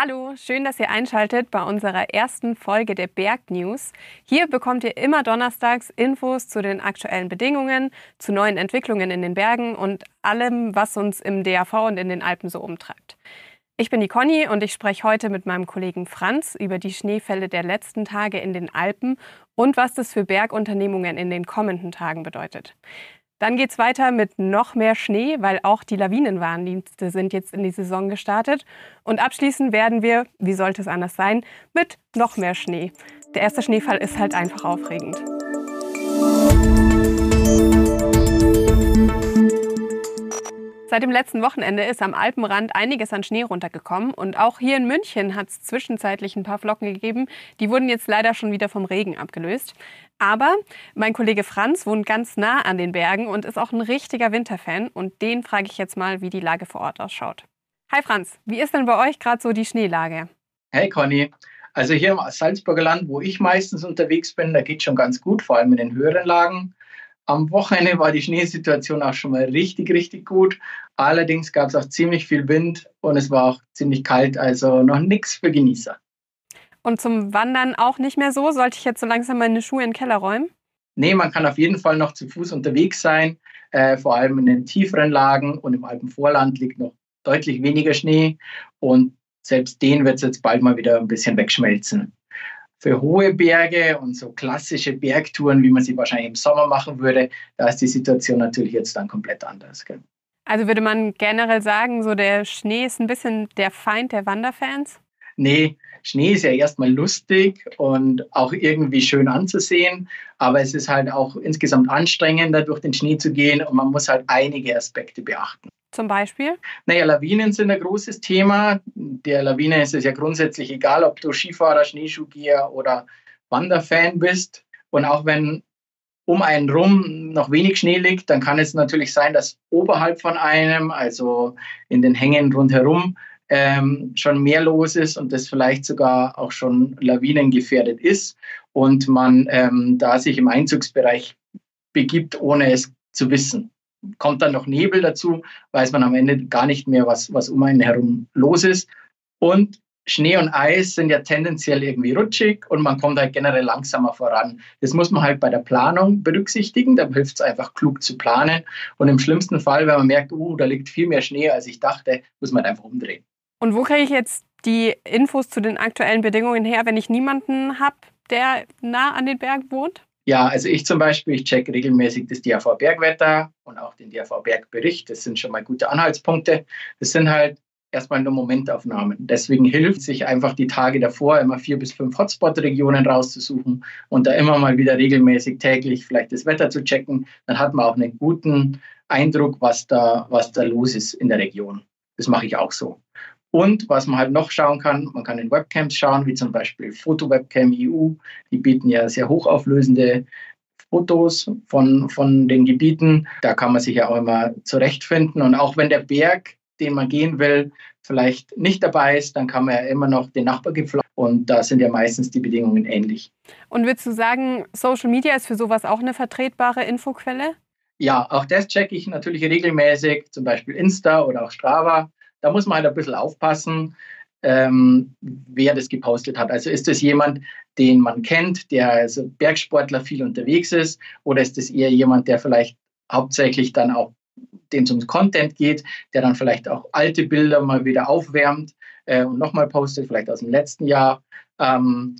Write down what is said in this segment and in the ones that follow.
Hallo, schön, dass ihr einschaltet bei unserer ersten Folge der Berg News. Hier bekommt ihr immer donnerstags Infos zu den aktuellen Bedingungen, zu neuen Entwicklungen in den Bergen und allem, was uns im DAV und in den Alpen so umtreibt. Ich bin die Conny und ich spreche heute mit meinem Kollegen Franz über die Schneefälle der letzten Tage in den Alpen und was das für Bergunternehmungen in den kommenden Tagen bedeutet. Dann geht es weiter mit noch mehr Schnee, weil auch die Lawinenwarndienste sind jetzt in die Saison gestartet. Und abschließend werden wir, wie sollte es anders sein, mit noch mehr Schnee. Der erste Schneefall ist halt einfach aufregend. Seit dem letzten Wochenende ist am Alpenrand einiges an Schnee runtergekommen und auch hier in München hat es zwischenzeitlich ein paar Flocken gegeben. Die wurden jetzt leider schon wieder vom Regen abgelöst. Aber mein Kollege Franz wohnt ganz nah an den Bergen und ist auch ein richtiger Winterfan und den frage ich jetzt mal, wie die Lage vor Ort ausschaut. Hi Franz, wie ist denn bei euch gerade so die Schneelage? Hey Conny, also hier im Salzburger Land, wo ich meistens unterwegs bin, da geht es schon ganz gut, vor allem in den höheren Lagen. Am Wochenende war die Schneesituation auch schon mal richtig, richtig gut. Allerdings gab es auch ziemlich viel Wind und es war auch ziemlich kalt, also noch nichts für Genießer. Und zum Wandern auch nicht mehr so? Sollte ich jetzt so langsam meine Schuhe in den Keller räumen? Nee, man kann auf jeden Fall noch zu Fuß unterwegs sein. Äh, vor allem in den tieferen Lagen und im Alpenvorland liegt noch deutlich weniger Schnee. Und selbst den wird es jetzt bald mal wieder ein bisschen wegschmelzen für hohe Berge und so klassische Bergtouren, wie man sie wahrscheinlich im Sommer machen würde, da ist die Situation natürlich jetzt dann komplett anders. Gell? Also würde man generell sagen, so der Schnee ist ein bisschen der Feind der Wanderfans? Nee, Schnee ist ja erstmal lustig und auch irgendwie schön anzusehen, aber es ist halt auch insgesamt anstrengender, durch den Schnee zu gehen und man muss halt einige Aspekte beachten. Zum Beispiel? Naja, Lawinen sind ein großes Thema. Der Lawine ist es ja grundsätzlich egal, ob du Skifahrer, Schneeschuhgeher oder Wanderfan bist. Und auch wenn um einen rum noch wenig Schnee liegt, dann kann es natürlich sein, dass oberhalb von einem, also in den Hängen rundherum, ähm, schon mehr los ist und das vielleicht sogar auch schon lawinengefährdet ist und man ähm, da sich im Einzugsbereich begibt, ohne es zu wissen kommt dann noch Nebel dazu, weiß man am Ende gar nicht mehr, was, was um einen herum los ist. Und Schnee und Eis sind ja tendenziell irgendwie rutschig und man kommt halt generell langsamer voran. Das muss man halt bei der Planung berücksichtigen. Da hilft es einfach klug zu planen. Und im schlimmsten Fall, wenn man merkt, uh, da liegt viel mehr Schnee, als ich dachte, muss man halt einfach umdrehen. Und wo kriege ich jetzt die Infos zu den aktuellen Bedingungen her, wenn ich niemanden habe, der nah an den Bergen wohnt? Ja, also ich zum Beispiel, ich checke regelmäßig das DAV Bergwetter und auch den DAV Bergbericht. Das sind schon mal gute Anhaltspunkte. Das sind halt erstmal nur Momentaufnahmen. Deswegen hilft sich einfach die Tage davor immer vier bis fünf Hotspot-Regionen rauszusuchen und da immer mal wieder regelmäßig täglich vielleicht das Wetter zu checken. Dann hat man auch einen guten Eindruck, was da, was da los ist in der Region. Das mache ich auch so. Und was man halt noch schauen kann, man kann in Webcams schauen, wie zum Beispiel Foto-Webcam EU. Die bieten ja sehr hochauflösende Fotos von, von den Gebieten. Da kann man sich ja auch immer zurechtfinden. Und auch wenn der Berg, den man gehen will, vielleicht nicht dabei ist, dann kann man ja immer noch den Nachbargipfel. Und da sind ja meistens die Bedingungen ähnlich. Und würdest du sagen, Social Media ist für sowas auch eine vertretbare Infoquelle? Ja, auch das checke ich natürlich regelmäßig, zum Beispiel Insta oder auch Strava. Da muss man halt ein bisschen aufpassen, ähm, wer das gepostet hat. Also ist das jemand, den man kennt, der als Bergsportler viel unterwegs ist, oder ist das eher jemand, der vielleicht hauptsächlich dann auch dem zum Content geht, der dann vielleicht auch alte Bilder mal wieder aufwärmt äh, und nochmal postet, vielleicht aus dem letzten Jahr. Ähm,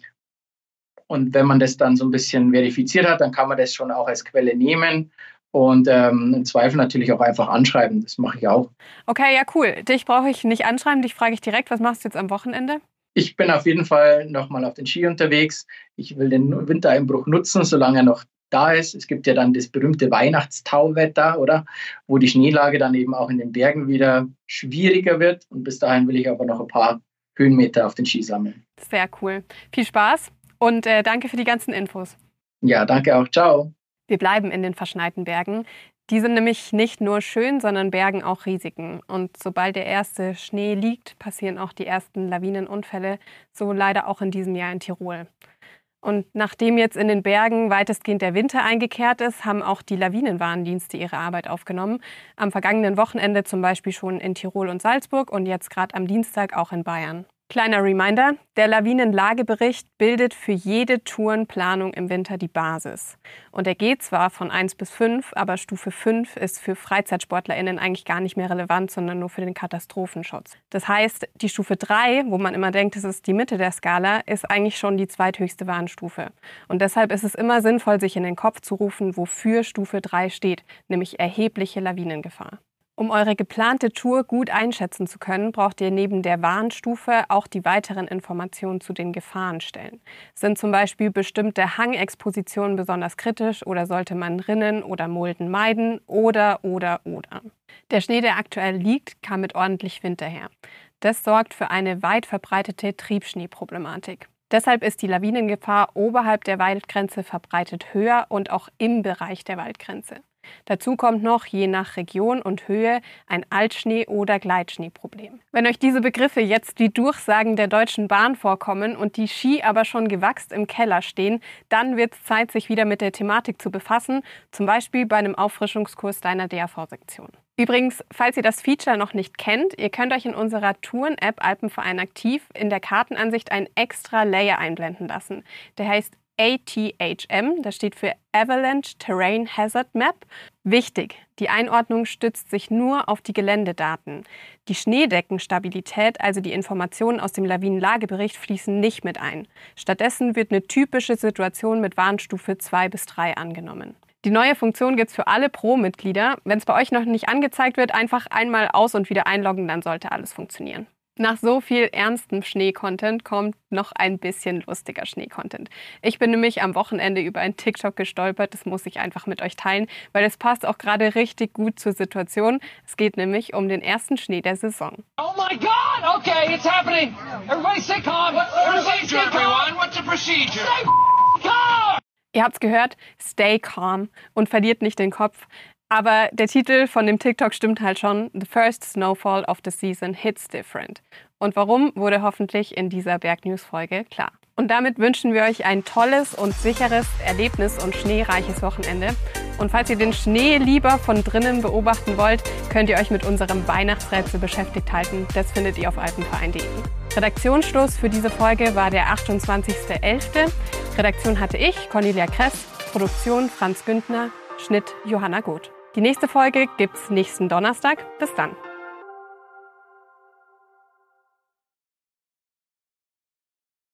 und wenn man das dann so ein bisschen verifiziert hat, dann kann man das schon auch als Quelle nehmen und ähm, im Zweifel natürlich auch einfach anschreiben. Das mache ich auch. Okay, ja, cool. Dich brauche ich nicht anschreiben, dich frage ich direkt. Was machst du jetzt am Wochenende? Ich bin auf jeden Fall nochmal auf den Ski unterwegs. Ich will den Wintereinbruch nutzen, solange er noch da ist. Es gibt ja dann das berühmte Weihnachtstauwetter, oder? Wo die Schneelage dann eben auch in den Bergen wieder schwieriger wird. Und bis dahin will ich aber noch ein paar Höhenmeter auf den Ski sammeln. Sehr cool. Viel Spaß und äh, danke für die ganzen Infos. Ja, danke auch. Ciao. Wir bleiben in den verschneiten Bergen. Die sind nämlich nicht nur schön, sondern bergen auch Risiken. Und sobald der erste Schnee liegt, passieren auch die ersten Lawinenunfälle, so leider auch in diesem Jahr in Tirol. Und nachdem jetzt in den Bergen weitestgehend der Winter eingekehrt ist, haben auch die Lawinenwarndienste ihre Arbeit aufgenommen. Am vergangenen Wochenende zum Beispiel schon in Tirol und Salzburg und jetzt gerade am Dienstag auch in Bayern. Kleiner Reminder, der Lawinenlagebericht bildet für jede Tourenplanung im Winter die Basis. Und er geht zwar von 1 bis 5, aber Stufe 5 ist für FreizeitsportlerInnen eigentlich gar nicht mehr relevant, sondern nur für den Katastrophenschutz. Das heißt, die Stufe 3, wo man immer denkt, es ist die Mitte der Skala, ist eigentlich schon die zweithöchste Warnstufe. Und deshalb ist es immer sinnvoll, sich in den Kopf zu rufen, wofür Stufe 3 steht, nämlich erhebliche Lawinengefahr. Um eure geplante Tour gut einschätzen zu können, braucht ihr neben der Warnstufe auch die weiteren Informationen zu den Gefahrenstellen. Sind zum Beispiel bestimmte Hangexpositionen besonders kritisch oder sollte man Rinnen oder Mulden meiden oder oder oder. Der Schnee, der aktuell liegt, kam mit ordentlich Wind daher. Das sorgt für eine weit verbreitete Triebschneeproblematik. Deshalb ist die Lawinengefahr oberhalb der Waldgrenze verbreitet höher und auch im Bereich der Waldgrenze. Dazu kommt noch je nach Region und Höhe ein Altschnee- oder Gleitschneeproblem. Wenn euch diese Begriffe jetzt wie Durchsagen der Deutschen Bahn vorkommen und die Ski aber schon gewachst im Keller stehen, dann wird es Zeit, sich wieder mit der Thematik zu befassen, zum Beispiel bei einem Auffrischungskurs deiner DAV-Sektion. Übrigens, falls ihr das Feature noch nicht kennt, ihr könnt euch in unserer Touren-App Alpenverein aktiv in der Kartenansicht einen extra Layer einblenden lassen. Der heißt ATHM, das steht für Avalanche Terrain Hazard Map. Wichtig, die Einordnung stützt sich nur auf die Geländedaten. Die Schneedeckenstabilität, also die Informationen aus dem Lawinenlagebericht, fließen nicht mit ein. Stattdessen wird eine typische Situation mit Warnstufe 2 bis 3 angenommen. Die neue Funktion gibt es für alle Pro-Mitglieder. Wenn es bei euch noch nicht angezeigt wird, einfach einmal aus und wieder einloggen, dann sollte alles funktionieren. Nach so viel ernstem Schnee-Content kommt noch ein bisschen lustiger Schnee-Content. Ich bin nämlich am Wochenende über ein TikTok gestolpert. Das muss ich einfach mit euch teilen, weil es passt auch gerade richtig gut zur Situation. Es geht nämlich um den ersten Schnee der Saison. Oh my God! Okay, it's happening. Everybody stay calm. What's the procedure, everyone? What's the procedure? Stay calm! Ihr habt's gehört, stay calm und verliert nicht den Kopf. Aber der Titel von dem TikTok stimmt halt schon. The first snowfall of the season hits different. Und warum, wurde hoffentlich in dieser Bergnews-Folge klar. Und damit wünschen wir euch ein tolles und sicheres Erlebnis- und schneereiches Wochenende. Und falls ihr den Schnee lieber von drinnen beobachten wollt, könnt ihr euch mit unserem Weihnachtsrätsel beschäftigt halten. Das findet ihr auf alpenverein.de. Redaktionsschluss für diese Folge war der 28.11. Redaktion hatte ich, Cornelia Kress, Produktion Franz Güntner, Schnitt Johanna Goth. Die nächste Folge gibt's nächsten Donnerstag. Bis dann.